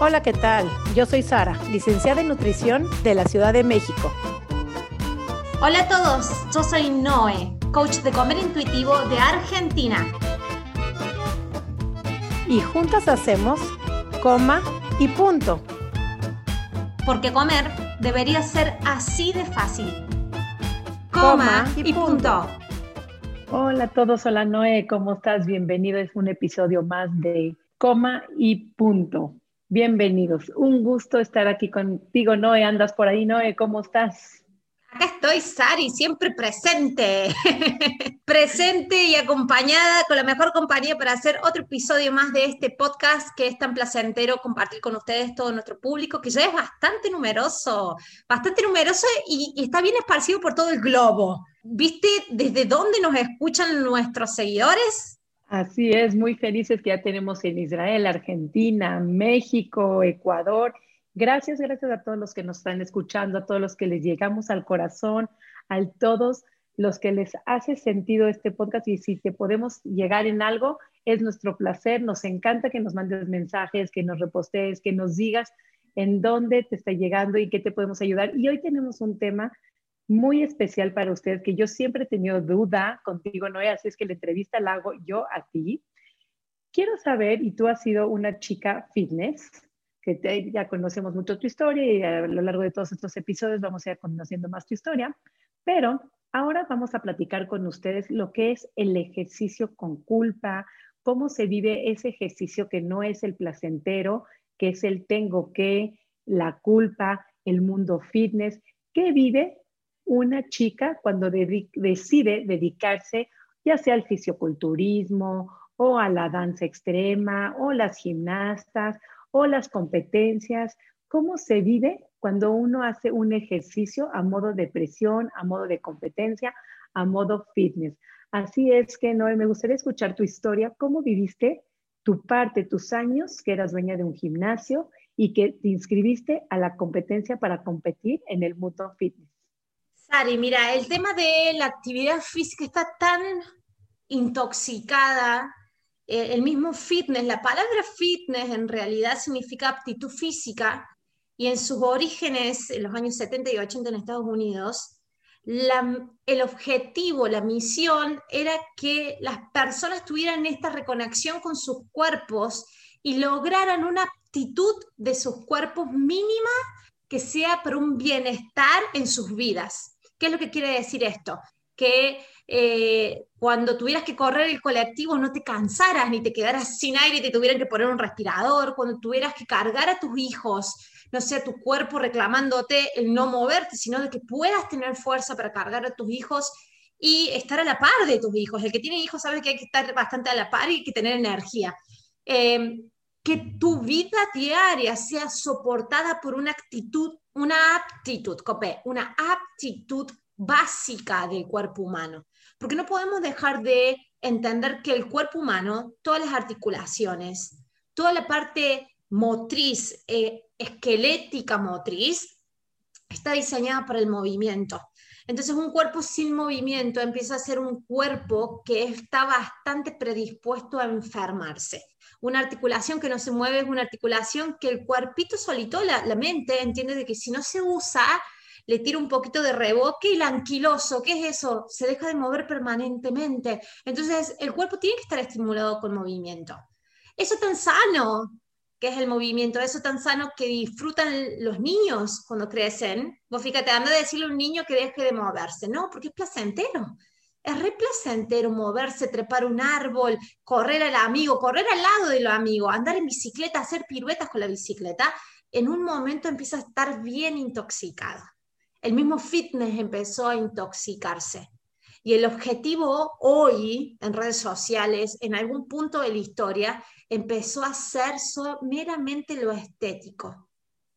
Hola, ¿qué tal? Yo soy Sara, licenciada en nutrición de la Ciudad de México. Hola a todos, yo soy Noé, coach de comer intuitivo de Argentina. Y juntas hacemos coma y punto. Porque comer debería ser así de fácil. Coma, y, punto. Hola a todos, hola Noé, ¿cómo estás? Bienvenido, es un episodio más de Coma y punto. Bienvenidos, un gusto estar aquí contigo, Noé. ¿Andas por ahí, Noé? ¿Cómo estás? Acá estoy, Sari, siempre presente. presente y acompañada con la mejor compañía para hacer otro episodio más de este podcast que es tan placentero compartir con ustedes todo nuestro público, que ya es bastante numeroso, bastante numeroso y, y está bien esparcido por todo el globo. ¿Viste desde dónde nos escuchan nuestros seguidores? Así es, muy felices que ya tenemos en Israel, Argentina, México, Ecuador Gracias, gracias a todos los que nos están escuchando, a todos los que les llegamos al corazón, a todos los que les hace sentido este podcast y si te podemos llegar en algo, es nuestro placer. Nos encanta que nos mandes mensajes, que nos repostees, que nos digas en dónde te está llegando y qué te podemos ayudar. Y hoy tenemos un tema muy especial para ustedes que yo siempre he tenido duda contigo, Noé, así es que la entrevista la hago yo a ti. Quiero saber, y tú has sido una chica fitness, que ya conocemos mucho tu historia y a lo largo de todos estos episodios vamos a ir conociendo más tu historia, pero ahora vamos a platicar con ustedes lo que es el ejercicio con culpa, cómo se vive ese ejercicio que no es el placentero, que es el tengo que, la culpa, el mundo fitness, ¿qué vive una chica cuando decide dedicarse ya sea al fisioculturismo o a la danza extrema o las gimnastas o las competencias, cómo se vive cuando uno hace un ejercicio a modo de presión, a modo de competencia, a modo fitness. Así es que, Noé, me gustaría escuchar tu historia, cómo viviste tu parte, tus años, que eras dueña de un gimnasio y que te inscribiste a la competencia para competir en el mundo fitness. Sari, mira, el tema de la actividad física está tan intoxicada eh, el mismo fitness, la palabra fitness en realidad significa aptitud física y en sus orígenes, en los años 70 y 80 en Estados Unidos, el objetivo, la misión era que las personas tuvieran esta reconexión con sus cuerpos y lograran una aptitud de sus cuerpos mínima que sea para un bienestar en sus vidas. ¿Qué es lo que quiere decir esto? Que eh, cuando tuvieras que correr el colectivo no te cansaras ni te quedaras sin aire y te tuvieran que poner un respirador, cuando tuvieras que cargar a tus hijos, no sea tu cuerpo reclamándote el no moverte, sino de que puedas tener fuerza para cargar a tus hijos y estar a la par de tus hijos. El que tiene hijos sabe que hay que estar bastante a la par y hay que tener energía. Eh, que tu vida diaria sea soportada por una actitud, una aptitud, copé, una aptitud básica del cuerpo humano porque no podemos dejar de entender que el cuerpo humano, todas las articulaciones, toda la parte motriz, eh, esquelética motriz, está diseñada para el movimiento. Entonces un cuerpo sin movimiento empieza a ser un cuerpo que está bastante predispuesto a enfermarse. Una articulación que no se mueve es una articulación que el cuerpito solito, la, la mente, entiende de que si no se usa, le tira un poquito de reboque y el anquiloso, ¿qué es eso? Se deja de mover permanentemente. Entonces, el cuerpo tiene que estar estimulado con movimiento. Eso tan sano que es el movimiento, eso tan sano que disfrutan los niños cuando crecen. Vos fíjate, anda a decirle a un niño que deje de moverse, no, porque es placentero. Es re placentero moverse, trepar un árbol, correr al amigo, correr al lado del amigo, andar en bicicleta, hacer piruetas con la bicicleta. En un momento empieza a estar bien intoxicado el mismo fitness empezó a intoxicarse. Y el objetivo hoy en redes sociales, en algún punto de la historia, empezó a ser meramente lo estético.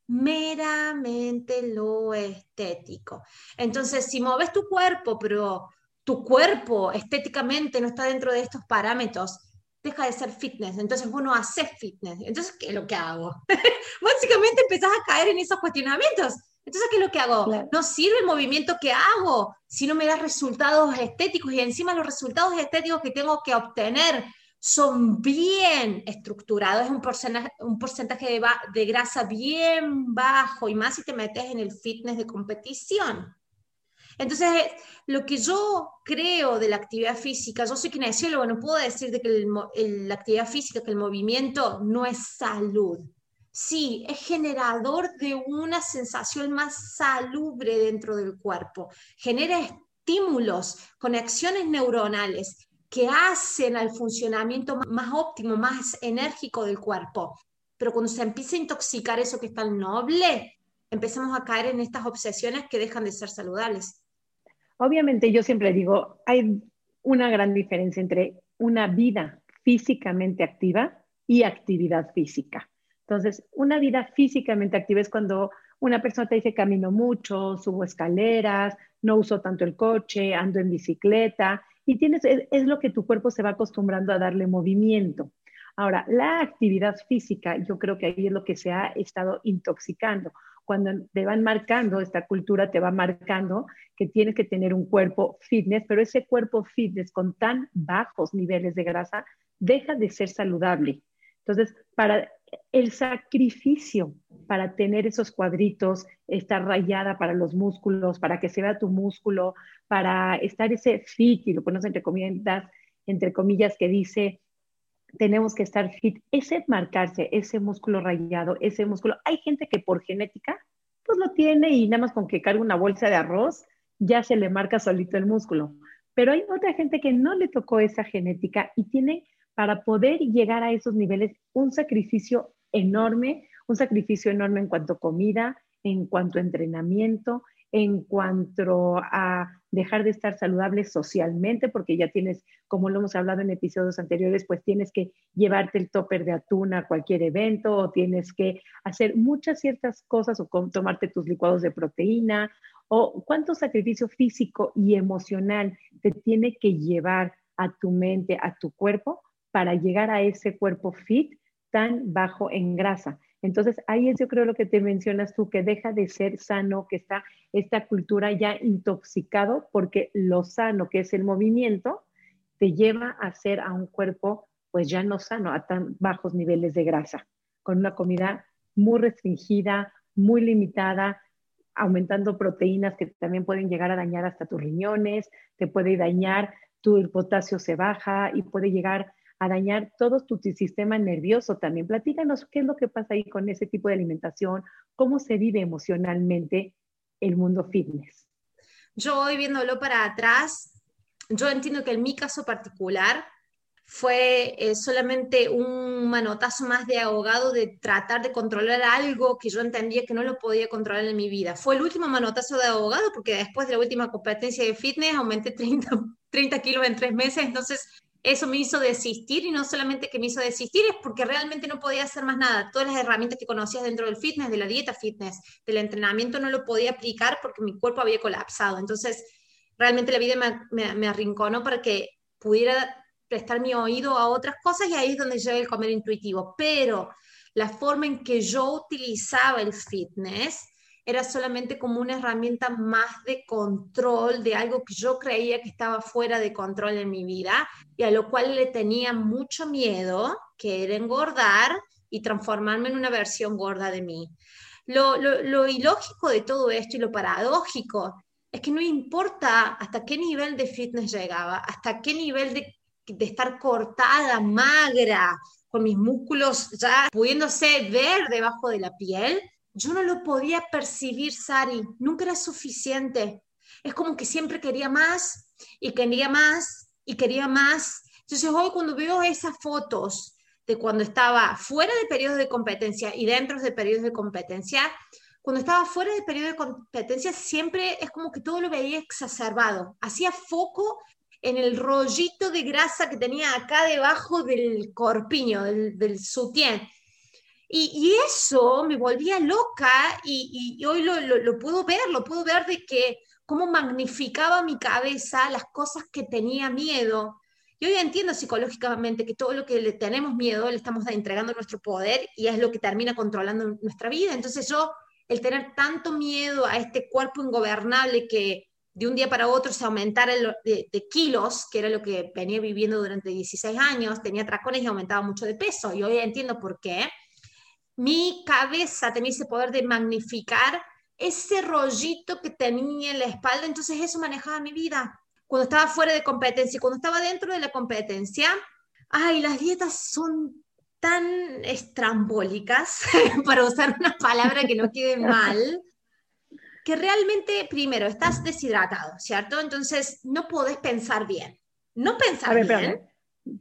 Meramente lo estético. Entonces, si moves tu cuerpo, pero tu cuerpo estéticamente no está dentro de estos parámetros, deja de ser fitness. Entonces vos no haces fitness. Entonces, ¿qué es lo que hago? Básicamente empezás a caer en esos cuestionamientos. Entonces, ¿qué es lo que hago? No sirve el movimiento que hago si no me da resultados estéticos y encima los resultados estéticos que tengo que obtener son bien estructurados, es un porcentaje, un porcentaje de, grasa bien bajo y más si te metes en el fitness de competición. Entonces, lo que yo creo de la actividad física, yo soy kinesiólogo, no puedo decir de que la actividad física, que el movimiento no es salud. Sí, es generador de una sensación más salubre dentro del cuerpo. Genera estímulos, conexiones neuronales que hacen al funcionamiento más óptimo, más enérgico del cuerpo. Pero cuando se empieza a intoxicar eso que es tan noble, empezamos a caer en estas obsesiones que dejan de ser saludables. Obviamente yo siempre digo, hay una gran diferencia entre una vida físicamente activa y actividad física. Entonces, una vida físicamente activa es cuando una persona te dice camino mucho, subo escaleras, no uso tanto el coche, ando en bicicleta y tienes, es, lo que tu cuerpo se va acostumbrando a darle movimiento. Ahora, la actividad física, yo creo que ahí es lo que se ha estado intoxicando. Cuando te van marcando, esta cultura te va marcando que tienes que tener un cuerpo fitness, pero ese cuerpo fitness con tan bajos niveles de grasa deja de ser saludable. Entonces, para el sacrificio para tener esos cuadritos, estar rayada para los músculos, para que se vea tu músculo, para estar ese fit, y lo pones entre comillas, entre comillas que dice, tenemos que estar fit, ese marcarse, ese músculo rayado, ese músculo, hay gente que por genética, pues lo tiene y nada más con que cargue una bolsa de arroz, ya se le marca solito el músculo. Pero hay otra gente que no le tocó esa genética y tiene para poder llegar a esos niveles un sacrificio enorme, un sacrificio enorme en cuanto a comida, en cuanto a entrenamiento, en cuanto a dejar de estar saludable socialmente, porque ya tienes, como lo hemos hablado en episodios anteriores, pues tienes que llevarte el topper de atún a cualquier evento o tienes que hacer muchas ciertas cosas o tomarte tus licuados de proteína o cuánto sacrificio físico y emocional te tiene que llevar a tu mente, a tu cuerpo para llegar a ese cuerpo fit tan bajo en grasa. Entonces, ahí es yo creo lo que te mencionas tú, que deja de ser sano, que está esta cultura ya intoxicado, porque lo sano, que es el movimiento, te lleva a ser a un cuerpo pues ya no sano, a tan bajos niveles de grasa, con una comida muy restringida, muy limitada, aumentando proteínas que también pueden llegar a dañar hasta tus riñones, te puede dañar, tu potasio se baja y puede llegar a dañar todo tu sistema nervioso también. Platícanos qué es lo que pasa ahí con ese tipo de alimentación, cómo se vive emocionalmente el mundo fitness. Yo hoy viéndolo para atrás, yo entiendo que en mi caso particular fue eh, solamente un manotazo más de ahogado de tratar de controlar algo que yo entendía que no lo podía controlar en mi vida. Fue el último manotazo de ahogado porque después de la última competencia de fitness aumenté 30, 30 kilos en tres meses, entonces eso me hizo desistir y no solamente que me hizo desistir, es porque realmente no podía hacer más nada. Todas las herramientas que conocías dentro del fitness, de la dieta fitness, del entrenamiento, no lo podía aplicar porque mi cuerpo había colapsado. Entonces, realmente la vida me, me, arrinconó para que pudiera prestar mi oído a otras cosas y ahí es donde llega el comer intuitivo. Pero la forma en que yo utilizaba el fitness era solamente como una herramienta más de control de algo que yo creía que estaba fuera de control en mi vida y a lo cual le tenía mucho miedo, que era engordar y transformarme en una versión gorda de mí. Lo, lo, ilógico de todo esto y lo paradójico es que no importa hasta qué nivel de fitness llegaba, hasta qué nivel de, de estar cortada, magra, con mis músculos ya pudiéndose ver debajo de la piel, yo no lo podía percibir, Sari, nunca era suficiente. Es como que siempre quería más y quería más y quería más. Entonces hoy cuando veo esas fotos de cuando estaba fuera de periodos de competencia y dentro de periodos de competencia, cuando estaba fuera de periodo de competencia siempre es como que todo lo veía exacerbado. Hacía foco en el rollito de grasa que tenía acá debajo del corpiño, del, del sutién. Y, eso me volvía loca y, hoy lo, lo, puedo ver, lo puedo ver de que cómo magnificaba mi cabeza las cosas que tenía miedo. Y hoy entiendo psicológicamente que todo lo que le tenemos miedo le estamos entregando nuestro poder y es lo que termina controlando nuestra vida. Entonces yo, el tener tanto miedo a este cuerpo ingobernable que de un día para otro se aumentara de, de, kilos, que era lo que venía viviendo durante 16 años, tenía tracones y aumentaba mucho de peso. Y hoy entiendo por qué. Mi cabeza tenía ese poder de magnificar ese rollito que tenía en la espalda, entonces eso manejaba mi vida. Cuando estaba fuera de competencia, cuando estaba dentro de la competencia, ay, las dietas son tan estrambólicas, para usar una palabra que no quede mal, que realmente, primero, estás deshidratado, ¿cierto? Entonces, no podés pensar bien. No pensar bien. Espérame.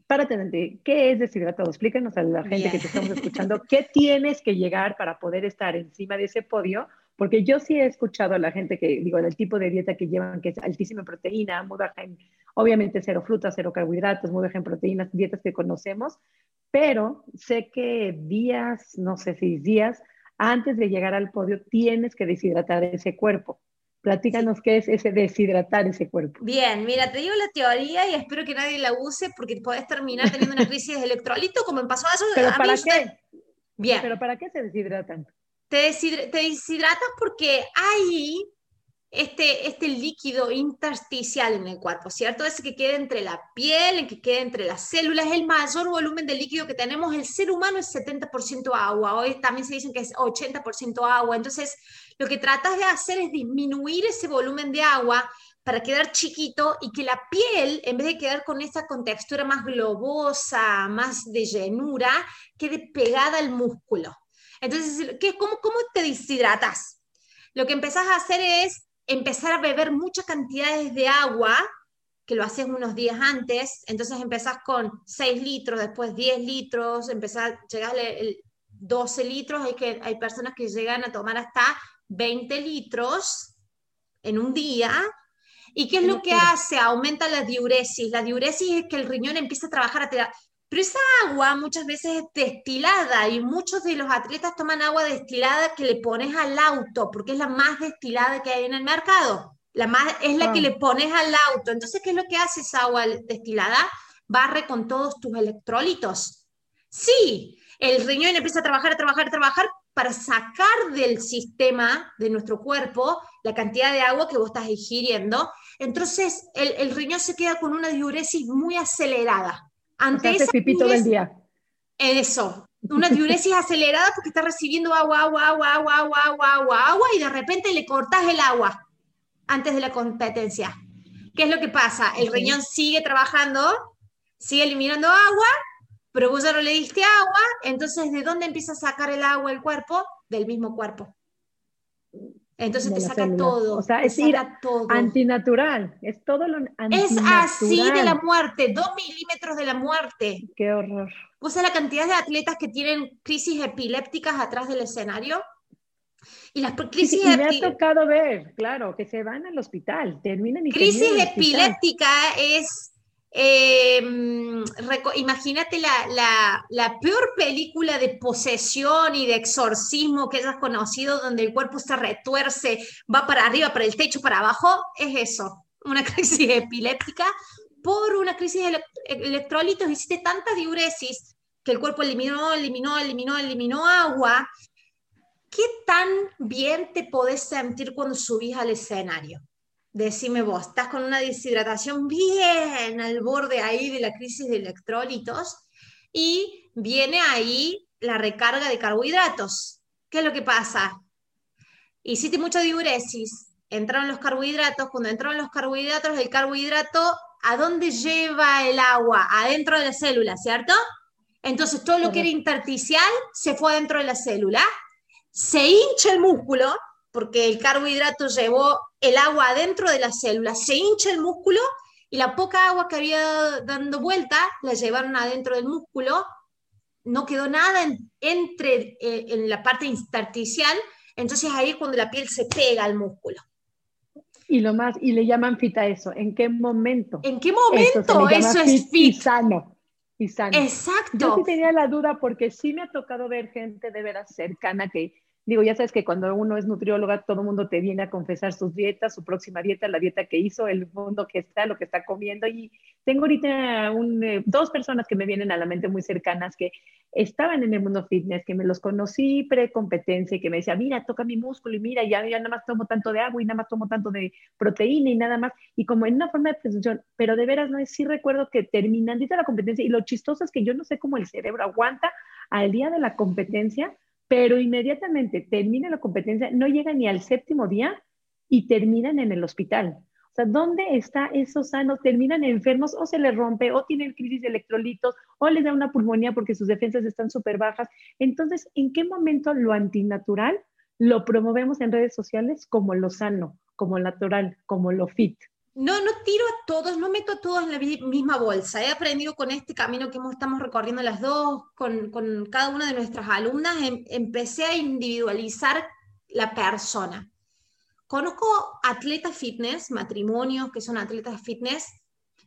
Párate, ¿qué es deshidratado? Explícanos a la gente que te estamos escuchando, ¿qué tienes que llegar para poder estar encima de ese podio? Porque yo sí he escuchado a la gente que, digo, del tipo de dieta que llevan, que es altísima en proteína, muy baja en, obviamente, cero frutas, cero carbohidratos, muy baja en proteínas, dietas que conocemos, pero sé que días, no sé si días, antes de llegar al podio, tienes que deshidratar ese cuerpo. Platícanos qué es ese deshidratar ese cuerpo. Bien, mira, te digo la teoría y espero que nadie la use porque puedes terminar teniendo una crisis de electrolito como me pasó a eso. ¿Pero para qué? Bien. ¿Pero para qué se deshidratan? Te, deshidratas porque hay este, este líquido intersticial en el cuerpo, ¿cierto? Ese que queda entre la piel, el que queda entre las células, el mayor volumen de líquido que tenemos. El ser humano es 70% agua, hoy también se dicen que es 80% agua. Entonces, lo que tratas de hacer es disminuir ese volumen de agua para quedar chiquito y que la piel, en vez de quedar con esa contextura más globosa, más de llenura, quede pegada al músculo. Entonces, ¿qué, cómo, ¿cómo te deshidratas? Lo que empezás a hacer es empezar a beber muchas cantidades de agua, que lo haces unos días antes, entonces empezás con 6 litros, después 10 litros, empezás, llegas el 12 litros, hay, que, hay personas que llegan a tomar hasta 20 litros en un día. ¿Y qué es lo que hace? Aumenta la diuresis. La diuresis es que el riñón empieza a trabajar a pero esa agua muchas veces es destilada y muchos de los atletas toman agua destilada que le pones al auto, porque es la más destilada que hay en el mercado. La más, es la que ah. le pones al auto. Entonces, ¿qué es lo que hace esa agua destilada? Barre con todos tus electrolitos. Sí, el riñón empieza a trabajar, a trabajar, a trabajar para sacar del sistema de nuestro cuerpo la cantidad de agua que vos estás ingiriendo. Entonces, el, el riñón se queda con una diuresis muy acelerada. Ante o pipito del día. Eso, una diuresis acelerada porque está recibiendo agua, agua, agua, agua, agua, agua, agua, agua, y de repente le cortas el agua antes de la competencia. ¿Qué es lo que pasa? El riñón sigue trabajando, sigue eliminando agua, pero vos ya no le diste agua, entonces ¿de dónde empieza a sacar el agua el cuerpo? Del mismo cuerpo. Entonces te saca todo. O sea, es ir todo. antinatural. Es todo lo antinatural. Es así de la muerte, dos milímetros de la muerte. Qué horror. O sea, la cantidad de atletas que tienen crisis epilépticas atrás del escenario. Y las crisis sí, me ha tocado ver, claro, que se van al hospital, terminan y Crisis epiléptica es Em, imagínate la, la, peor película de posesión y de exorcismo que hayas conocido, donde el cuerpo se retuerce, va para arriba, para el techo, para abajo, es eso, una crisis epiléptica por una crisis de electrolitos. Hiciste tanta diuresis que el cuerpo eliminó, eliminó, eliminó, eliminó agua. ¿Qué tan bien te podés sentir cuando subís al escenario? Decime vos, estás con una deshidratación bien al borde ahí de la crisis de electrolitos y viene ahí la recarga de carbohidratos. ¿Qué es lo que pasa? Hiciste mucha diuresis, entraron los carbohidratos, cuando entraron los carbohidratos, el carbohidrato, ¿a dónde lleva el agua? Adentro de la célula, ¿cierto? Entonces todo lo que era intersticial se fue adentro de la célula, se hincha el músculo, porque el carbohidrato llevó el agua adentro de las células, se hincha el músculo y la poca agua que había dando vuelta la llevaron adentro del músculo, no quedó nada entre eh, en la parte intersticial, entonces ahí es cuando la piel se pega al músculo. Y lo más, y le llaman fit a eso, ¿en qué momento? ¿En qué momento eso, es fit? Y sano. Y sano. Exacto. Yo sí tenía la duda porque sí me ha tocado ver gente de veras cercana que Digo, ya sabes que cuando uno es nutrióloga, todo el mundo te viene a confesar sus dietas, su próxima dieta, la dieta que hizo, el mundo que está, lo que está comiendo. Y tengo ahorita un, eh, dos personas que me vienen a la mente muy cercanas que estaban en el mundo fitness, que me los conocí pre-competencia y que me decía, mira, toca mi músculo y mira, ya, ya nada más tomo tanto de agua y nada más tomo tanto de proteína y nada más. Y como en una forma de presunción, pero de veras, no sí recuerdo que terminandita la competencia y lo chistoso es que yo no sé cómo el cerebro aguanta al día de la competencia pero inmediatamente termina la competencia, no llega ni al séptimo día y terminan en el hospital. O sea, ¿dónde está esos sanos? Terminan enfermos o se les rompe o tienen crisis de electrolitos o les da una pulmonía porque sus defensas están súper bajas. Entonces, ¿en qué momento lo antinatural lo promovemos en redes sociales como lo sano, como natural, como lo fit? No, no tiro a todos, no meto a todos en la misma bolsa. He aprendido con este camino que estamos recorriendo las dos, con, cada una de nuestras alumnas, em, empecé a individualizar la persona. Conozco atletas fitness, matrimonios que son atletas fitness,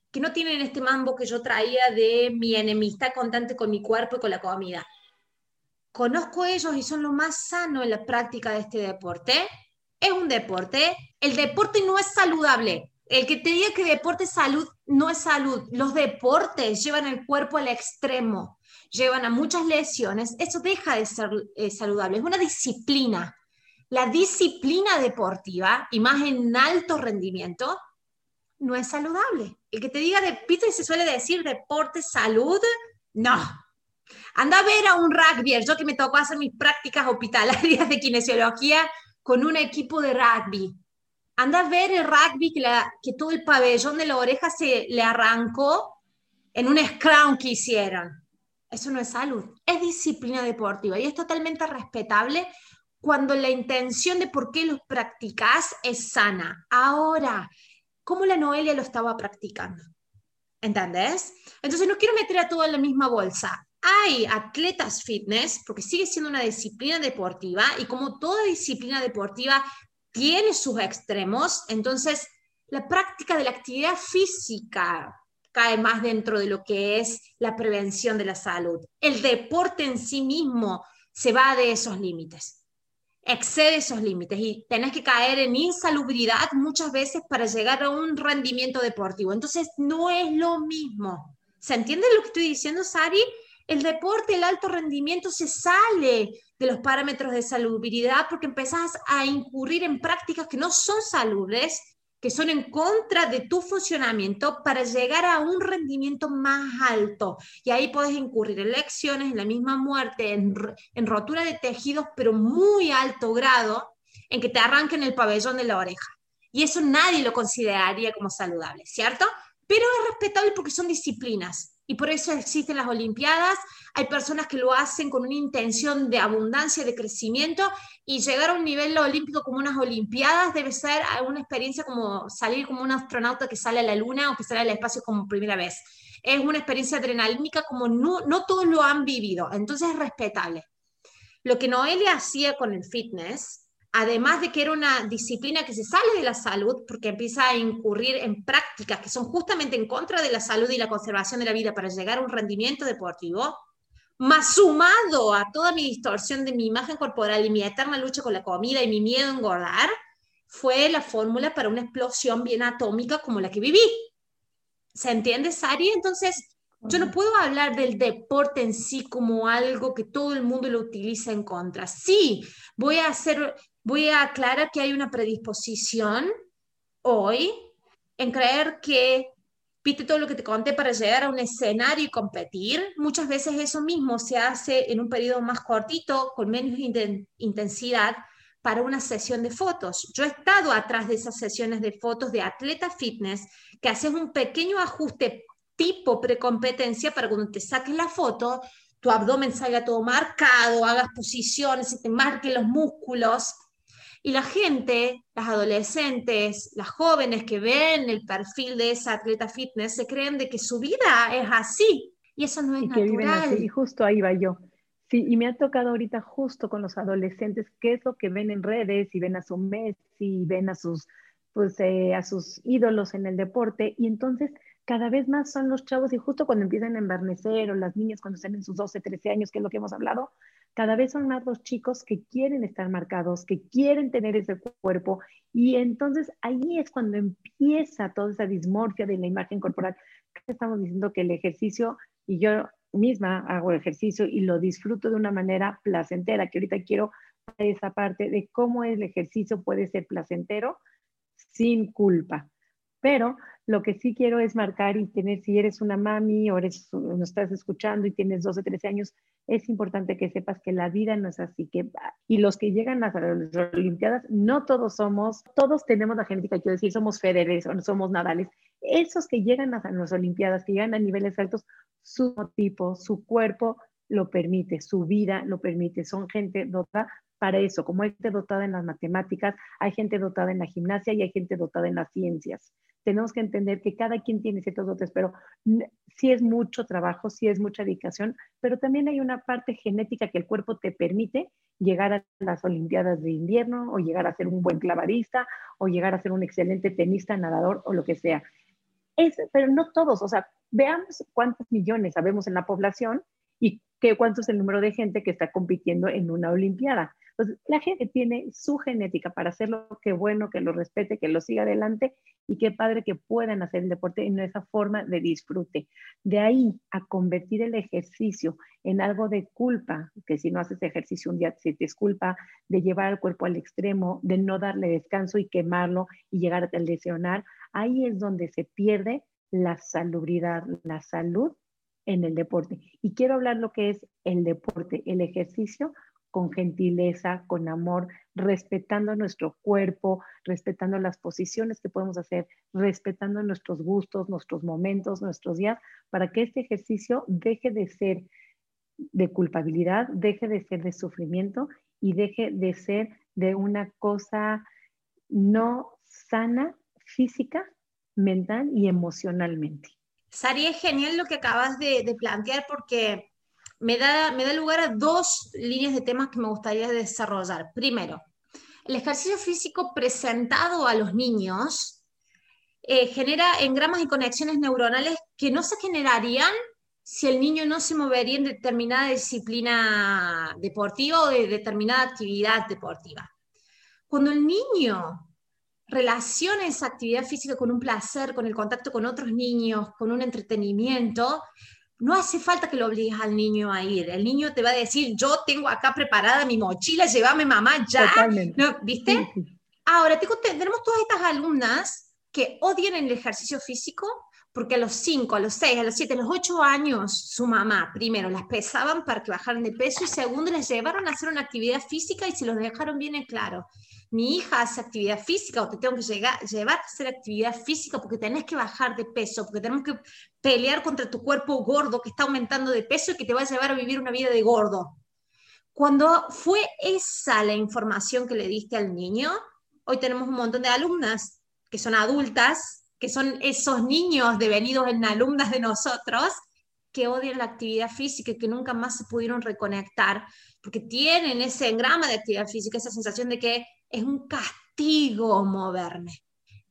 que no tienen este mambo que yo traía de mi enemistad constante con mi cuerpo y con la comida. Conozco ellos y son lo más sano en la práctica de este deporte. Es un deporte. El deporte no es saludable el que te diga que deporte es salud no es salud. Los deportes llevan el cuerpo al extremo, llevan a muchas lesiones. Eso deja de ser eh, saludable. Es una disciplina. La disciplina deportiva, y más en alto rendimiento, no es saludable. El que te diga de y se suele decir deporte, salud, no. Anda a ver a un rugby, yo que me tocó hacer mis prácticas hospitalarias de kinesiología con un equipo de rugby anda a ver el rugby que, que todo el pabellón de la oreja se le arrancó en un scrum que hicieron. Eso no es salud, es disciplina deportiva y es totalmente respetable cuando la intención de por qué los practicas es sana. Ahora, ¿cómo la Noelia lo estaba practicando? ¿Entendés? Entonces no quiero meter a todo en la misma bolsa. Hay atletas fitness, porque sigue siendo una disciplina deportiva, y como toda disciplina deportiva tiene sus extremos, entonces la práctica de la actividad física cae más dentro de lo que es la prevención de la salud. El deporte en sí mismo se va de esos límites, excede esos límites y tenés que caer en insalubridad muchas veces para llegar a un rendimiento deportivo. Entonces no es lo mismo. ¿Se entiende lo que estoy diciendo, Sari? El deporte, el alto rendimiento se sale de los parámetros de salubridad porque empezás a incurrir en prácticas que no son saludables, que son en contra de tu funcionamiento para llegar a un rendimiento más alto. Y ahí puedes incurrir en lecciones, en la misma muerte, en, en rotura de tejidos, pero muy alto grado, en que te arranquen el pabellón de la oreja. Y eso nadie lo consideraría como saludable, ¿cierto? Pero es respetable porque son disciplinas y por eso existen las Olimpiadas. Hay personas que lo hacen con una intención de abundancia, de crecimiento, y llegar a un nivel olímpico como unas Olimpiadas debe ser una experiencia como salir como un astronauta que sale a la Luna o que sale al espacio como primera vez. Es una experiencia adrenalínica como no, no todos lo han vivido, entonces es respetable. Lo que Noelia hacía con el fitness además de que era una disciplina que se sale de la salud porque empieza a incurrir en prácticas que son justamente en contra de la salud y la conservación de la vida para llegar a un rendimiento deportivo, más sumado a toda mi distorsión de mi imagen corporal y mi eterna lucha con la comida y mi miedo a engordar, fue la fórmula para una explosión bien atómica como la que viví. ¿Se entiende, Sari? Entonces, yo no puedo hablar del deporte en sí como algo que todo el mundo lo utiliza en contra. Sí, voy a hacer voy a aclarar que hay una predisposición hoy en creer que viste todo lo que te conté para llegar a un escenario y competir. Muchas veces eso mismo se hace en un periodo más cortito, con menos intensidad, para una sesión de fotos. Yo he estado atrás de esas sesiones de fotos de atleta fitness que haces un pequeño ajuste tipo precompetencia para cuando te saques la foto, tu abdomen salga todo marcado, hagas posiciones y te marquen los músculos y la gente, las adolescentes, las jóvenes que ven el perfil de esa atleta fitness, se creen de que su vida es así. Y eso no es y que Viven así. Y justo ahí va yo. Sí, y me ha tocado ahorita justo con los adolescentes, qué es lo que ven en redes y ven a su Messi, y ven a sus, pues, eh, a sus ídolos en el deporte. Y entonces cada vez más son los chavos y justo cuando empiezan a envernecer o las niñas cuando están en sus 12, 13 años, que es lo que hemos hablado, cada vez son más los chicos que quieren estar marcados, que quieren tener ese cuerpo y entonces ahí es cuando empieza toda esa dismorfia de la imagen corporal. Estamos diciendo que el ejercicio, y yo misma hago ejercicio y lo disfruto de una manera placentera, que ahorita quiero esa parte de cómo el ejercicio puede ser placentero sin culpa. Pero lo que sí quiero es marcar y tener, si eres una mami o eres, nos estás escuchando y tienes 12, 13 años, es importante que sepas que la vida no es así. Que, y los que llegan a las Olimpiadas, no todos somos, todos tenemos la genética, quiero decir, somos Federers o no somos Nadales. Esos que llegan a las Olimpiadas, que llegan a niveles altos, su tipo, su cuerpo lo permite, su vida lo permite, son gente dotada para eso, como hay gente dotada en las matemáticas, hay gente dotada en la gimnasia y hay gente dotada en las ciencias. Tenemos que entender que cada quien tiene ciertos dotes, pero sí es mucho trabajo, sí es mucha dedicación, pero también hay una parte genética que el cuerpo te permite llegar a las Olimpiadas de invierno o llegar a ser un buen clavadista o llegar a ser un excelente tenista, nadador o lo que sea. Es, pero no todos, o sea, veamos cuántos millones sabemos en la población y qué, cuánto es el número de gente que está compitiendo en una Olimpiada. Entonces, la gente tiene su genética para hacerlo, qué bueno, que lo respete, que lo siga adelante y qué padre que puedan hacer el deporte en esa forma de disfrute. De ahí a convertir el ejercicio en algo de culpa, que si no haces ejercicio un día te es culpa, de llevar el cuerpo al extremo, de no darle descanso y quemarlo y llegar a lesionar, ahí es donde se pierde la salubridad, la salud en el deporte. Y quiero hablar lo que es el deporte, el ejercicio con gentileza, con amor, respetando nuestro cuerpo, respetando las posiciones que podemos hacer, respetando nuestros gustos, nuestros momentos, nuestros días, para que este ejercicio deje de ser de culpabilidad, deje de ser de sufrimiento y deje de ser de una cosa no sana física, mental y emocionalmente. Sari, genial lo que acabas de, de plantear porque me da, me da lugar a dos líneas de temas que me gustaría desarrollar. Primero, el ejercicio físico presentado a los niños eh, genera engramas y conexiones neuronales que no se generarían si el niño no se movería en determinada disciplina deportiva o de determinada actividad deportiva. Cuando el niño relaciona esa actividad física con un placer, con el contacto con otros niños, con un entretenimiento, no hace falta que lo obligues al niño a ir. El niño te va a decir, yo tengo acá preparada mi mochila, llévame mamá ya. ¿Viste? Ahora, tenemos todas estas alumnas que odian el ejercicio físico porque a los 5, a los 6, a los 7, a los 8 años, su mamá, primero, las pesaban para que bajaran de peso y segundo, les llevaron a hacer una actividad física y se los dejaron bien en claro mi hija hace actividad física o te tengo que llegar, llevar a hacer actividad física porque tenés que bajar de peso, porque tenemos que pelear contra tu cuerpo gordo que está aumentando de peso y que te va a llevar a vivir una vida de gordo. Cuando fue esa la información que le diste al niño, hoy tenemos un montón de alumnas que son adultas, que son esos niños devenidos en alumnas de nosotros, que odian la actividad física y que nunca más se pudieron reconectar, porque tienen ese engrama de actividad física, esa sensación de que es un castigo moverme,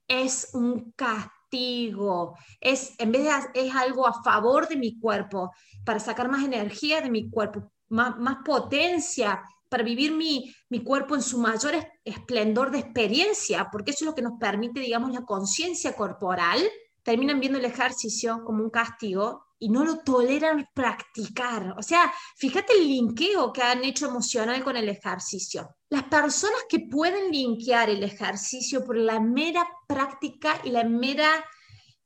es un castigo, es en vez de es algo a favor de mi cuerpo, para sacar más energía de mi cuerpo, más, más potencia, para vivir mi, mi, cuerpo en su mayor esplendor de experiencia, porque eso es lo que nos permite, digamos, la conciencia corporal, terminan viendo el ejercicio como un castigo y no lo toleran practicar. O sea, fíjate el linkeo que han hecho emocional con el ejercicio. Las personas que pueden linkear el ejercicio por la mera práctica y la mera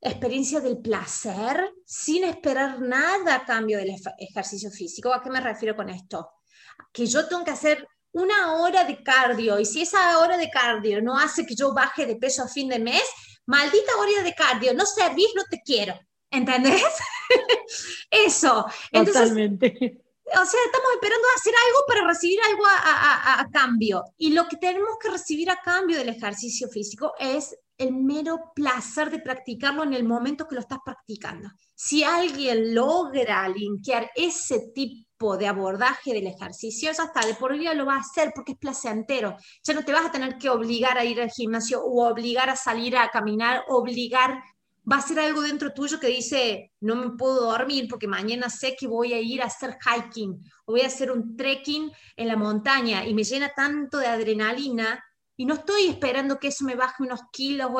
experiencia del placer sin esperar nada a cambio del ejercicio físico. ¿A qué me refiero con esto? Que yo tengo que hacer una hora de cardio y si esa hora de cardio no hace que yo baje de peso a fin de mes, maldita hora de cardio, no servís, no te quiero. ¿Entendés? Eso. Totalmente. O sea, estamos esperando hacer algo para recibir algo a, cambio. Y lo que tenemos que recibir a cambio del ejercicio físico es el mero placer de practicarlo en el momento que lo estás practicando. Si alguien logra limpiar ese tipo de abordaje del ejercicio, ya está, de por vida lo va a hacer porque es placentero. Ya no te vas a tener que obligar a ir al gimnasio o obligar a salir a caminar, obligar va a ser algo dentro tuyo que dice, no me puedo dormir porque mañana sé que voy a ir a hacer hiking o voy a hacer un trekking en la montaña y me llena tanto de adrenalina y no estoy esperando que eso me baje unos kilos,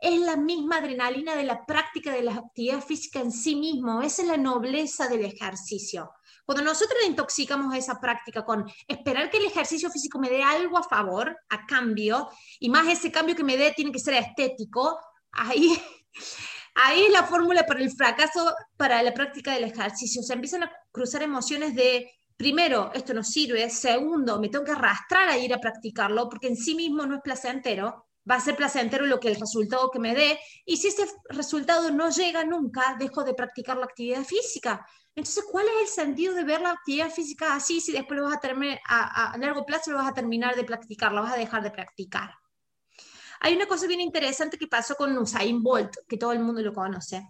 es la misma adrenalina de la práctica de la actividad física en sí mismo, esa es la nobleza del ejercicio. Cuando nosotros intoxicamos esa práctica con esperar que el ejercicio físico me dé algo a favor, a cambio, y más ese cambio que me dé tiene que ser estético, ahí, ahí es la fórmula para el fracaso para la práctica del ejercicio. Se empiezan a cruzar emociones de, primero, esto no sirve, segundo, me tengo que arrastrar a ir a practicarlo porque en sí mismo no es placentero, va a ser placentero lo que el resultado que me dé, y si ese resultado no llega nunca, dejo de practicar la actividad física. Entonces, ¿cuál es el sentido de ver la actividad física así si después lo vas a, terminar, a, largo plazo lo vas a terminar de practicar, lo vas a dejar de practicar? Hay una cosa bien interesante que pasó con Usain Bolt, que todo el mundo lo conoce.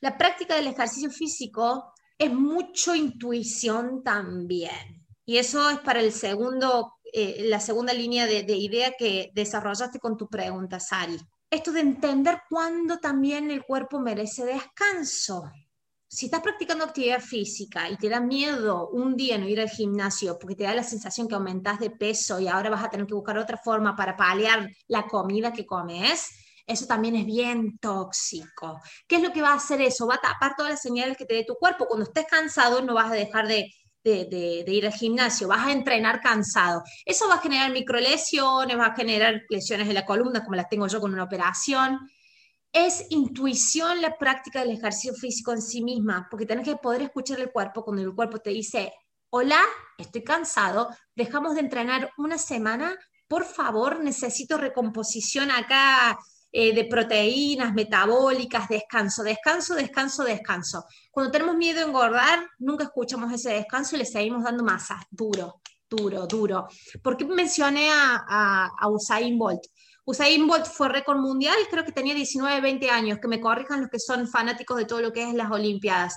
La práctica del ejercicio físico es mucho intuición también. Y eso es para el segundo, eh, la segunda línea de, de idea que desarrollaste con tu pregunta, Sari. Esto de entender cuándo también el cuerpo merece descanso si estás practicando actividad física y te da miedo un día no ir al gimnasio porque te da la sensación que aumentas de peso y ahora vas a tener que buscar otra forma para paliar la comida que comes, eso también es bien tóxico. ¿Qué es lo que va a hacer eso? Va a tapar todas las señales que te dé tu cuerpo. Cuando estés cansado no vas a dejar de, ir al gimnasio, vas a entrenar cansado. Eso va a generar microlesiones, va a generar lesiones de la columna como las tengo yo con una operación es intuición la práctica del ejercicio físico en sí misma, porque tienes que poder escuchar el cuerpo cuando el cuerpo te dice, hola, estoy cansado, dejamos de entrenar una semana, por favor, necesito recomposición acá eh, de proteínas metabólicas, descanso, descanso, descanso, descanso. Cuando tenemos miedo a engordar, nunca escuchamos ese descanso y le seguimos dando masa, duro, duro, duro. ¿Por qué mencioné a, a, Usain Bolt? Usain Bolt fue récord mundial, creo que tenía 19, 20 años, que me corrijan los que son fanáticos de todo lo que es las Olimpiadas.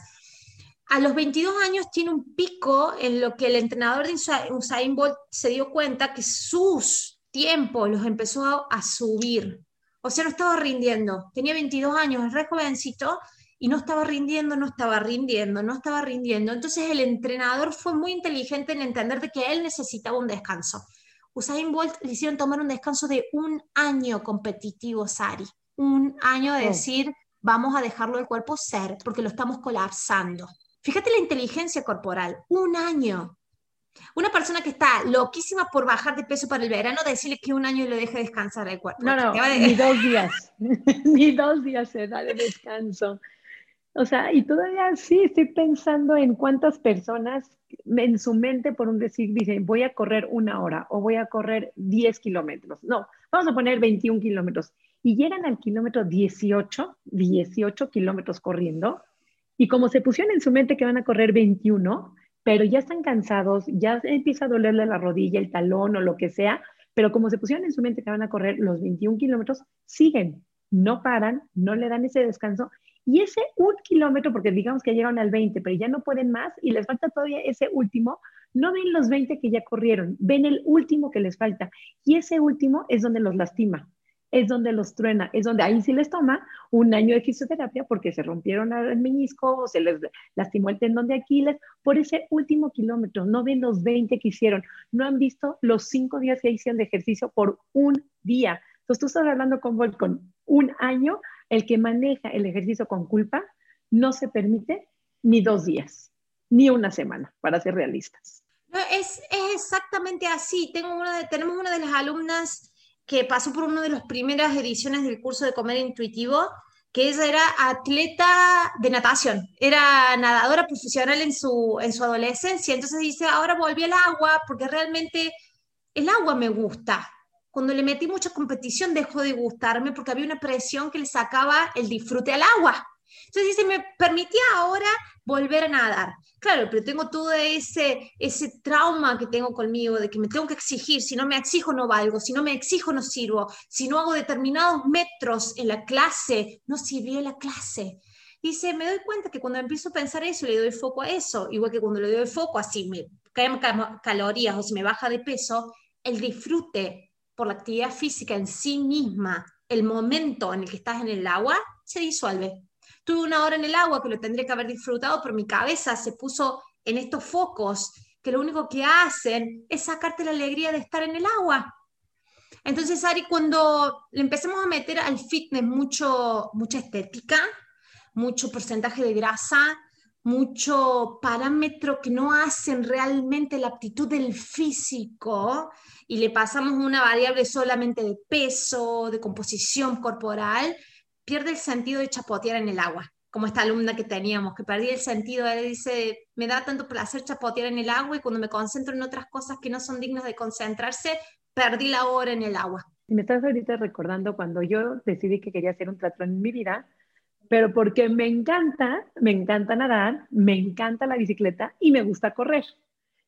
A los 22 años tiene un pico en lo que el entrenador de Usain Bolt se dio cuenta que sus tiempos los empezó a, subir. O sea, no estaba rindiendo. Tenía 22 años, re jovencito, y no estaba rindiendo, no estaba rindiendo, no estaba rindiendo. Entonces el entrenador fue muy inteligente en entender de que él necesitaba un descanso. Usain Bolt le hicieron tomar un descanso de un año competitivo, Sari. Un año de oh. decir, vamos a dejarlo el cuerpo ser, porque lo estamos colapsando. Fíjate la inteligencia corporal, un año. Una persona que está loquísima por bajar de peso para el verano, decirle que un año le deje descansar el cuerpo. No, no, ni dos días, ni dos días se da de descanso. O sea, y todavía sí estoy pensando en cuántas personas en su mente, por un decir, dicen, voy a correr una hora o voy a correr 10 kilómetros. No, vamos a poner 21 kilómetros. Y llegan al kilómetro 18, 18 kilómetros corriendo, y como se pusieron en su mente que van a correr 21, pero ya están cansados, ya empieza a dolerle la rodilla, el talón o lo que sea, pero como se pusieron en su mente que van a correr los 21 kilómetros, siguen, no paran, no le dan ese descanso y ese un kilómetro, porque digamos que llegaron al 20, pero ya no pueden más y les falta todavía ese último, no ven los 20 que ya corrieron, ven el último que les falta. Y ese último es donde los lastima, es donde los truena, es donde ahí sí les toma un año de fisioterapia porque se rompieron el menisco o se les lastimó el tendón de Aquiles por ese último kilómetro. No ven los 20 que hicieron, no han visto los cinco días que hicieron de ejercicio por un día. Entonces tú estás hablando con con un año el que maneja el ejercicio con culpa no se permite ni dos días, ni una semana, para ser realistas. es, exactamente así. Tengo una tenemos una de las alumnas que pasó por una de las primeras ediciones del curso de comer intuitivo, que ella era atleta de natación, era nadadora profesional en su, en su adolescencia, entonces dice, ahora volví al agua porque realmente el agua me gusta, cuando le metí mucha competición dejó de gustarme porque había una presión que le sacaba el disfrute al agua. Entonces dice, me permitía ahora volver a nadar. Claro, pero tengo todo ese, ese trauma que tengo conmigo de que me tengo que exigir, si no me exijo no valgo, si no me exijo no sirvo, si no hago determinados metros en la clase, no sirvió la clase. Dice, me doy cuenta que cuando empiezo a pensar eso, le doy foco a eso, igual que cuando le doy foco así me caen calorías o si me baja de peso, el disfrute por la actividad física en sí misma, el momento en el que estás en el agua, se disuelve. Tuve una hora en el agua que lo tendría que haber disfrutado, pero mi cabeza se puso en estos focos que lo único que hacen es sacarte la alegría de estar en el agua. Entonces, Ari, cuando le empecemos a meter al fitness mucho, mucha estética, mucho porcentaje de grasa, mucho parámetro que no hacen realmente la aptitud del físico y le pasamos una variable solamente de peso, de composición corporal, pierde el sentido de chapotear en el agua, como esta alumna que teníamos, que perdí el sentido, él dice, me da tanto placer chapotear en el agua y cuando me concentro en otras cosas que no son dignas de concentrarse, perdí la hora en el agua. Me estás ahorita recordando cuando yo decidí que quería hacer un triatlón en mi vida, pero porque me encanta, me encanta nadar, me encanta la bicicleta y me gusta correr.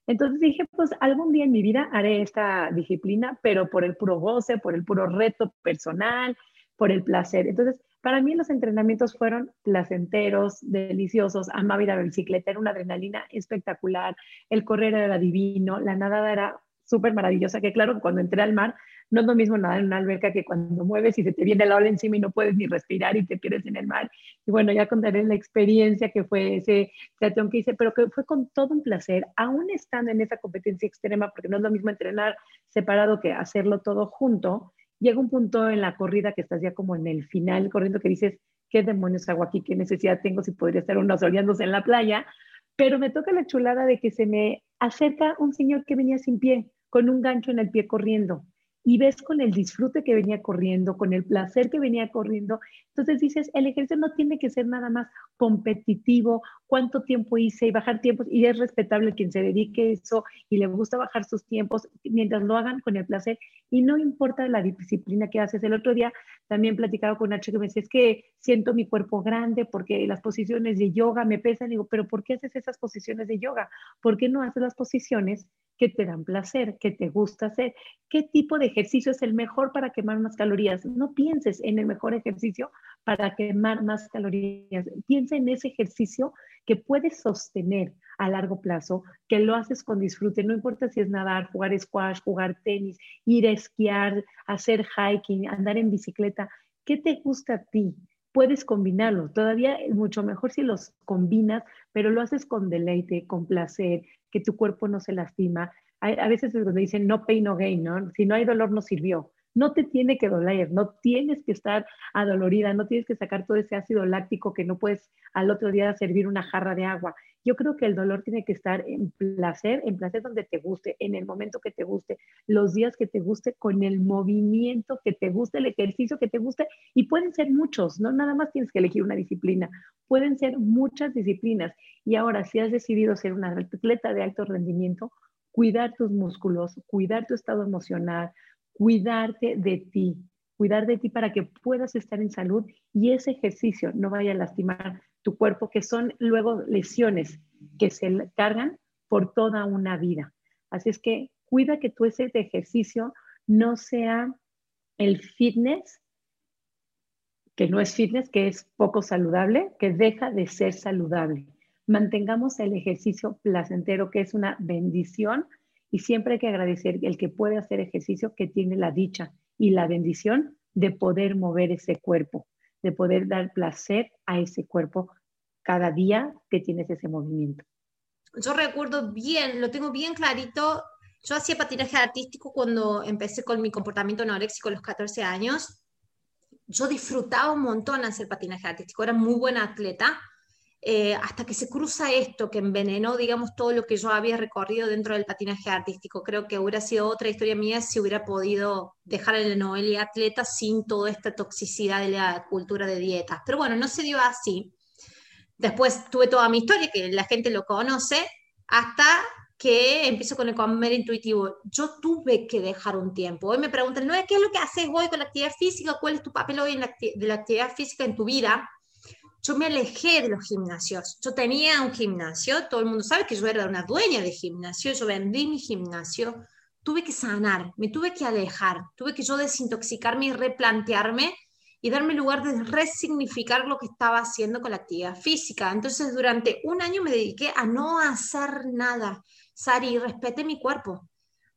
Entonces dije, pues algún día en mi vida haré esta disciplina, pero por el puro goce, por el puro reto personal, por el placer. Entonces, para mí los entrenamientos fueron placenteros, deliciosos, amaba ir a la bicicleta, era una adrenalina espectacular, el correr era divino, la nadada era súper maravillosa, que claro, cuando entré al mar, no es lo mismo nadar en una alberca que cuando mueves y se te viene la ola encima y no puedes ni respirar y te pierdes en el mar. Y bueno, ya contaré la experiencia que fue ese triatlón que hice, pero que fue con todo un placer, aún estando en esa competencia extrema, porque no es lo mismo entrenar separado que hacerlo todo junto. Llega un punto en la corrida que estás ya como en el final corriendo que dices, ¿qué demonios hago aquí? ¿Qué necesidad tengo si podría estar uno soleándose en la playa? Pero me toca la chulada de que se me acerca un señor que venía sin pie con un gancho en el pie corriendo y ves con el disfrute que venía corriendo, con el placer que venía corriendo. Entonces dices, el ejercicio no tiene que ser nada más competitivo, cuánto tiempo hice y bajar tiempos, y es respetable quien se dedique a eso y le gusta bajar sus tiempos mientras lo hagan con el placer y no importa la disciplina que haces. El otro día también platicaba con Nacho que me decía, es que siento mi cuerpo grande porque las posiciones de yoga me pesan. digo, pero ¿por qué haces esas posiciones de yoga? ¿Por qué no haces las posiciones que te dan placer, que te gusta hacer? ¿Qué tipo de ejercicio es el mejor para quemar más calorías? No pienses en el mejor ejercicio para quemar más calorías. Piensa en ese ejercicio que puedes sostener a largo plazo, que lo haces con disfrute, no importa si es nadar, jugar squash, jugar tenis, ir a esquiar, hacer hiking, andar en bicicleta, ¿qué te gusta a ti? Puedes combinarlo, todavía mucho mejor si los combinas, pero lo haces con deleite, con placer, que tu cuerpo no se lastima. A, veces es donde dicen no pain, no gain, ¿no? Si no hay dolor, no sirvió. No te tiene que doler, no tienes que estar adolorida, no tienes que sacar todo ese ácido láctico que no puedes al otro día servir una jarra de agua. Yo creo que el dolor tiene que estar en placer, en placer donde te guste, en el momento que te guste, los días que te guste, con el movimiento que te guste, el ejercicio que te guste. Y pueden ser muchos, no nada más tienes que elegir una disciplina, pueden ser muchas disciplinas. Y ahora, si has decidido ser una atleta de alto rendimiento, cuidar tus músculos, cuidar tu estado emocional, cuidarte de ti, cuidar de ti para que puedas estar en salud y ese ejercicio no vaya a lastimar tu cuerpo, que son luego lesiones que se cargan por toda una vida. Así es que cuida que tu ese ejercicio no sea el fitness, que no es fitness, que es poco saludable, que deja de ser saludable. Mantengamos el ejercicio placentero, que es una bendición y siempre hay que agradecer el que puede hacer ejercicio, que tiene la dicha y la bendición de poder mover ese cuerpo, de poder dar placer a ese cuerpo cada día que tienes ese movimiento. Yo recuerdo bien, lo tengo bien clarito. Yo hacía patinaje artístico cuando empecé con mi comportamiento anoréxico a los 14 años. Yo disfrutaba un montón hacer patinaje artístico, era muy buena atleta eh, hasta que se cruza esto que envenenó, digamos, todo lo que yo había recorrido dentro del patinaje artístico. Creo que hubiera sido otra historia mía si hubiera podido dejar el Noelia atleta sin toda esta toxicidad de la cultura de dietas. Pero bueno, no se dio así. Después tuve toda mi historia, que la gente lo conoce, hasta que empiezo con el comer intuitivo. Yo tuve que dejar un tiempo. Hoy me preguntan, ¿no? ¿qué es lo que haces hoy con la actividad física? ¿Cuál es tu papel hoy en de la actividad física en tu vida? Yo me alejé de los gimnasios. Yo tenía un gimnasio, todo el mundo sabe que yo era una dueña de gimnasio, yo vendí mi gimnasio, tuve que sanar, me tuve que alejar, tuve que yo desintoxicarme y replantearme y darme lugar de resignificar lo que estaba haciendo con la actividad física. Entonces, durante un año me dediqué a no hacer nada. Sari, respeté mi cuerpo.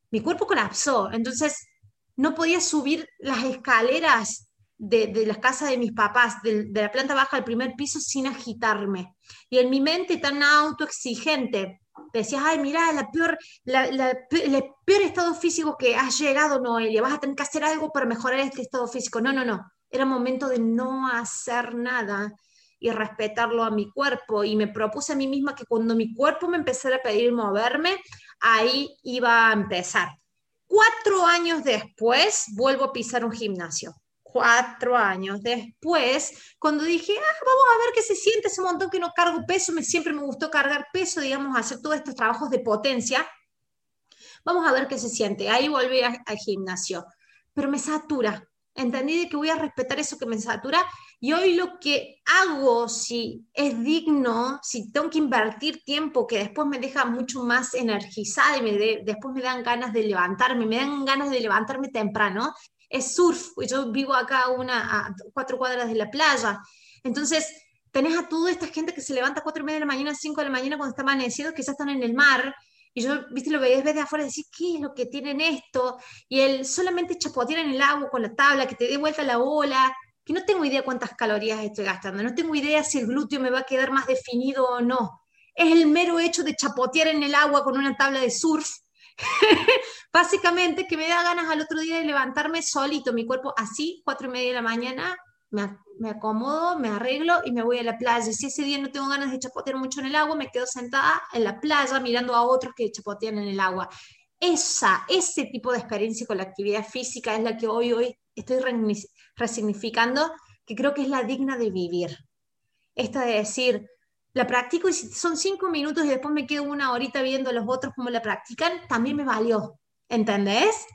Mi cuerpo colapsó, entonces no podía subir las escaleras de, las casas de mis papás, de, la planta baja al primer piso sin agitarme. Y en mi mente tan autoexigente, decías, ay, mira, la peor, el peor estado físico que has llegado, Noelia, vas a tener que hacer algo para mejorar este estado físico. No, no, no. Era momento de no hacer nada y respetarlo a mi cuerpo. Y me propuse a mí misma que cuando mi cuerpo me empezara a pedir moverme, ahí iba a empezar. Cuatro años después, vuelvo a pisar un gimnasio cuatro años después, cuando dije, ah, vamos a ver qué se siente ese montón que no cargo peso, me, siempre me gustó cargar peso, digamos, hacer todos estos trabajos de potencia, vamos a ver qué se siente. Ahí volví al gimnasio, pero me satura. Entendí de que voy a respetar eso que me satura y hoy lo que hago, si es digno, si tengo que invertir tiempo que después me deja mucho más energizada y me después me dan ganas de levantarme, me dan ganas de levantarme temprano, es surf, yo vivo acá una, a cuatro cuadras de la playa. Entonces, tenés a toda esta gente que se levanta a cuatro y media de la mañana, cinco de la mañana cuando está amaneciendo, que ya están en el mar, y yo, viste, lo veías desde afuera y ¿qué es lo que tienen esto? Y él solamente chapotear en el agua con la tabla, que te dé vuelta la ola, que no tengo idea cuántas calorías estoy gastando, no tengo idea si el glúteo me va a quedar más definido o no. Es el mero hecho de chapotear en el agua con una tabla de surf Básicamente que me da ganas al otro día de levantarme solito, mi cuerpo así, cuatro y media de la mañana, me, acomodo, me arreglo y me voy a la playa. Si ese día no tengo ganas de chapotear mucho en el agua, me quedo sentada en la playa mirando a otros que chapotean en el agua. Esa, ese tipo de experiencia con la actividad física es la que hoy, hoy estoy resignificando, que creo que es la digna de vivir. Esta de decir, la practico y si son cinco minutos y después me quedo una horita viendo a los otros cómo la practican, también me valió. ¿Entendés?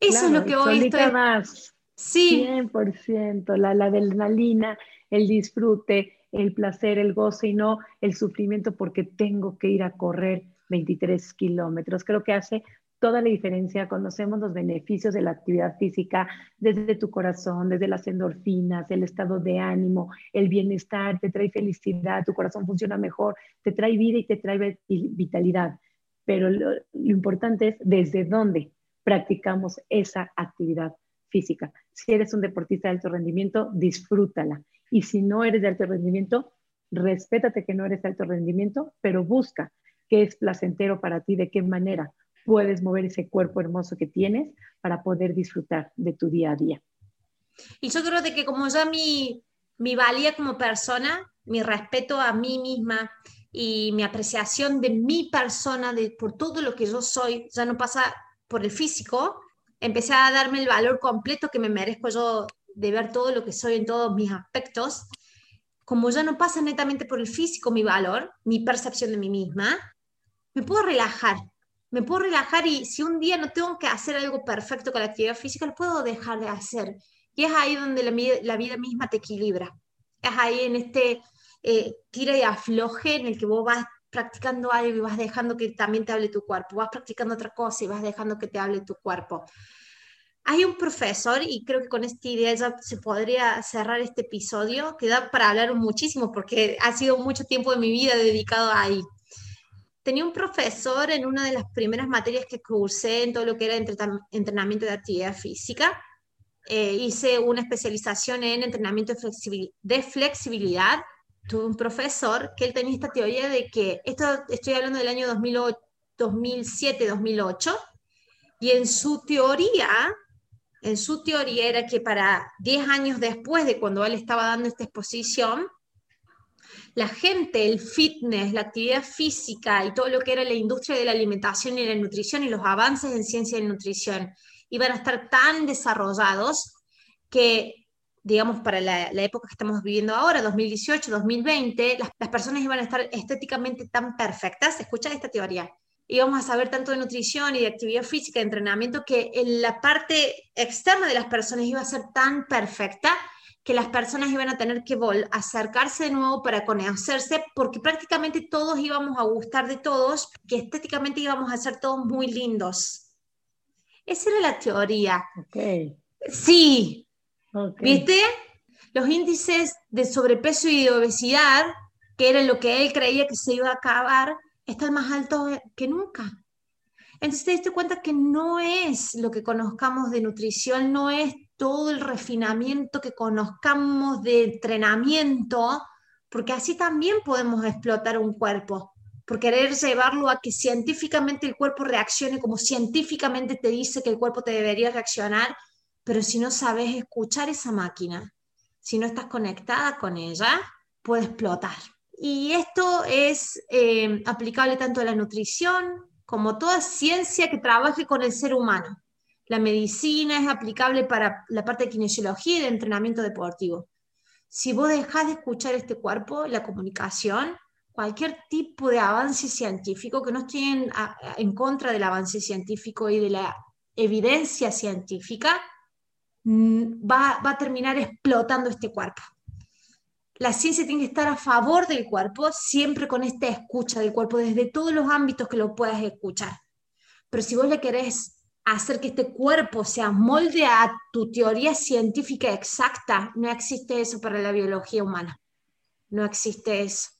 Eso es lo que hoy estoy... más. Sí. 100%, la, la adrenalina, el disfrute, el placer, el goce y no el sufrimiento porque tengo que ir a correr 23 kilómetros. Creo que hace toda la diferencia. Conocemos los beneficios de la actividad física desde tu corazón, desde las endorfinas, el estado de ánimo, el bienestar, te trae felicidad, tu corazón funciona mejor, te trae vida y te trae vitalidad. Pero lo, importante es desde dónde practicamos esa actividad física. Si eres un deportista de alto rendimiento, disfrútala. Y si no eres de alto rendimiento, respétate que no eres de alto rendimiento, pero busca qué es placentero para ti, de qué manera puedes mover ese cuerpo hermoso que tienes para poder disfrutar de tu día a día. Y yo creo de que como ya mi, mi valía como persona, mi respeto a mí misma y mi apreciación de mi persona, de, por todo lo que yo soy, ya no pasa por el físico, empecé a darme el valor completo que me merezco yo de ver todo lo que soy en todos mis aspectos. Como ya no pasa netamente por el físico mi valor, mi percepción de mí misma, me puedo relajar, me puedo relajar y si un día no tengo que hacer algo perfecto con la actividad física, lo puedo dejar de hacer. Y es ahí donde la, vida misma te equilibra. Es ahí en este eh, tira y afloje en el que vos vas practicando algo y vas dejando que también te hable tu cuerpo, vas practicando otra cosa y vas dejando que te hable tu cuerpo. Hay un profesor, y creo que con esta idea ya se podría cerrar este episodio, que da para hablar muchísimo porque ha sido mucho tiempo de mi vida dedicado ahí tenía un profesor en una de las primeras materias que cursé en todo lo que era entrenamiento de actividad física. Eh, hice una especialización en entrenamiento de flexibilidad. Tuve un profesor que él tenía esta teoría de que, esto estoy hablando del año 2007-2008, y en su teoría, en su teoría era que para 10 años después de cuando él estaba dando esta exposición, la gente, el fitness, la actividad física y todo lo que era la industria de la alimentación y la nutrición y los avances en ciencia y nutrición iban a estar tan desarrollados que, digamos, para la, época que estamos viviendo ahora, 2018, 2020, las, personas iban a estar estéticamente tan perfectas. Escucha esta teoría íbamos a saber tanto de nutrición y de actividad física, de entrenamiento, que en la parte externa de las personas iba a ser tan perfecta que las personas iban a tener que acercarse de nuevo para conocerse, porque prácticamente todos íbamos a gustar de todos, que estéticamente íbamos a ser todos muy lindos. Esa era la teoría. Sí. ¿Viste? Los índices de sobrepeso y de obesidad, que era lo que él creía que se iba a acabar, están más altos que nunca. Entonces te diste cuenta que no es lo que conozcamos de nutrición, no es todo el refinamiento que conozcamos de entrenamiento, porque así también podemos explotar un cuerpo, por querer llevarlo a que científicamente el cuerpo reaccione como científicamente te dice que el cuerpo te debería reaccionar, pero si no sabes escuchar esa máquina, si no estás conectada con ella, puede explotar. Y esto es eh, aplicable tanto a la nutrición como toda ciencia que trabaje con el ser humano. La medicina es aplicable para la parte de kinesiología y de entrenamiento deportivo. Si vos dejás de escuchar este cuerpo, la comunicación, cualquier tipo de avance científico, que no estoy en, contra del avance científico y de la evidencia científica, mm, va, va a terminar explotando este cuerpo la ciencia tiene que estar a favor del cuerpo, siempre con esta escucha del cuerpo, desde todos los ámbitos que lo puedas escuchar. Pero si vos le querés hacer que este cuerpo se molde a tu teoría científica exacta, no existe eso para la biología humana. No existe eso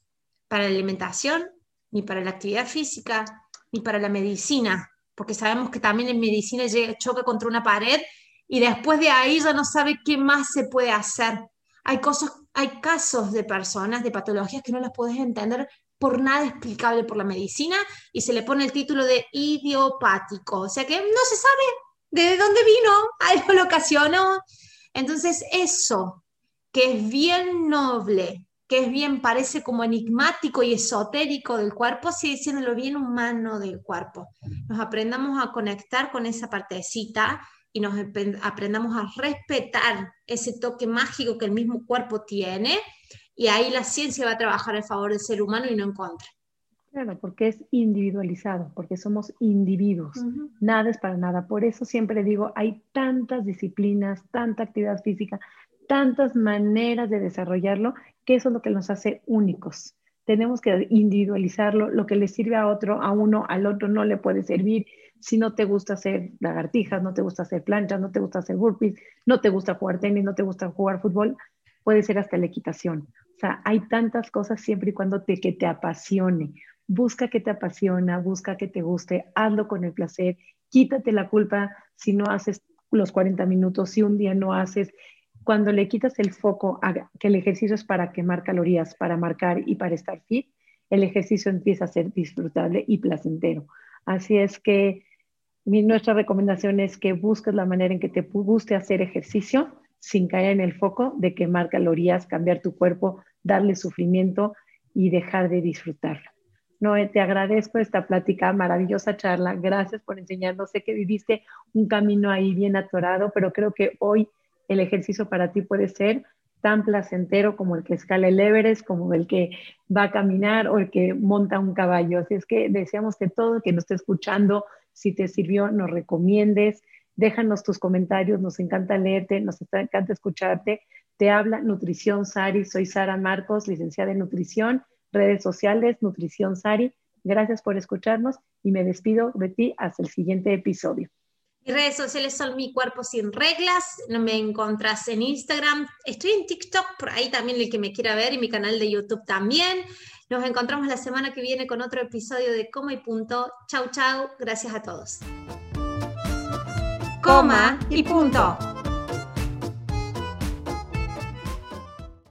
para la alimentación, ni para la actividad física, ni para la medicina, porque sabemos que también en medicina choca contra una pared y después de ahí ya no sabe qué más se puede hacer hay, cosas, hay casos de personas, de patologías que no las puedes entender por nada explicable por la medicina y se le pone el título de idiopático, o sea que no se sabe de dónde vino, algo lo ocasionó. Entonces eso, que es bien noble, que es bien, parece como enigmático y esotérico del cuerpo, sigue siendo lo bien humano del cuerpo. Nos aprendamos a conectar con esa partecita y nos aprendamos a respetar ese toque mágico que el mismo cuerpo tiene, y ahí la ciencia va a trabajar a favor del ser humano y no en contra. Claro, porque es individualizado, porque somos individuos, nada es para nada. Por eso siempre digo, hay tantas disciplinas, tanta actividad física, tantas maneras de desarrollarlo, que eso es lo que nos hace únicos. Tenemos que individualizarlo, lo que le sirve a otro, a uno, al otro no le puede servir si no te gusta hacer lagartijas, no te gusta hacer planchas, no te gusta hacer burpees, no te gusta jugar tenis, no te gusta jugar fútbol, puede ser hasta la equitación. O sea, hay tantas cosas siempre y cuando te, que te apasione. Busca que te apasiona, busca que te guste, hazlo con el placer, quítate la culpa si no haces los 40 minutos, si un día no haces. Cuando le quitas el foco a que el ejercicio es para quemar calorías, para marcar y para estar fit, el ejercicio empieza a ser disfrutable y placentero. Así es que nuestra recomendación es que busques la manera en que te guste hacer ejercicio sin caer en el foco de quemar calorías, cambiar tu cuerpo, darle sufrimiento y dejar de disfrutarlo. Noé, te agradezco esta plática, maravillosa charla. Gracias por enseñarnos. Sé que viviste un camino ahí bien atorado, pero creo que hoy el ejercicio para ti puede ser tan placentero como el que escala el Everest, como el que va a caminar o el que monta un caballo. Así es que deseamos que todo el que nos esté escuchando si te sirvió, nos recomiendes, déjanos tus comentarios, nos encanta leerte, nos encanta escucharte. Te habla Nutrición Sari, soy Sara Marcos, licenciada en Nutrición, redes sociales, Nutrición Sari. Gracias por escucharnos y me despido de ti hasta el siguiente episodio. Mis redes sociales son Mi Cuerpo Sin Reglas, me encontrás en Instagram, estoy en TikTok, por ahí también el que me quiera ver, y mi canal de YouTube también. Nos encontramos la semana que viene con otro episodio de Coma y Punto. Chau, chau. Gracias a todos. Coma y Punto.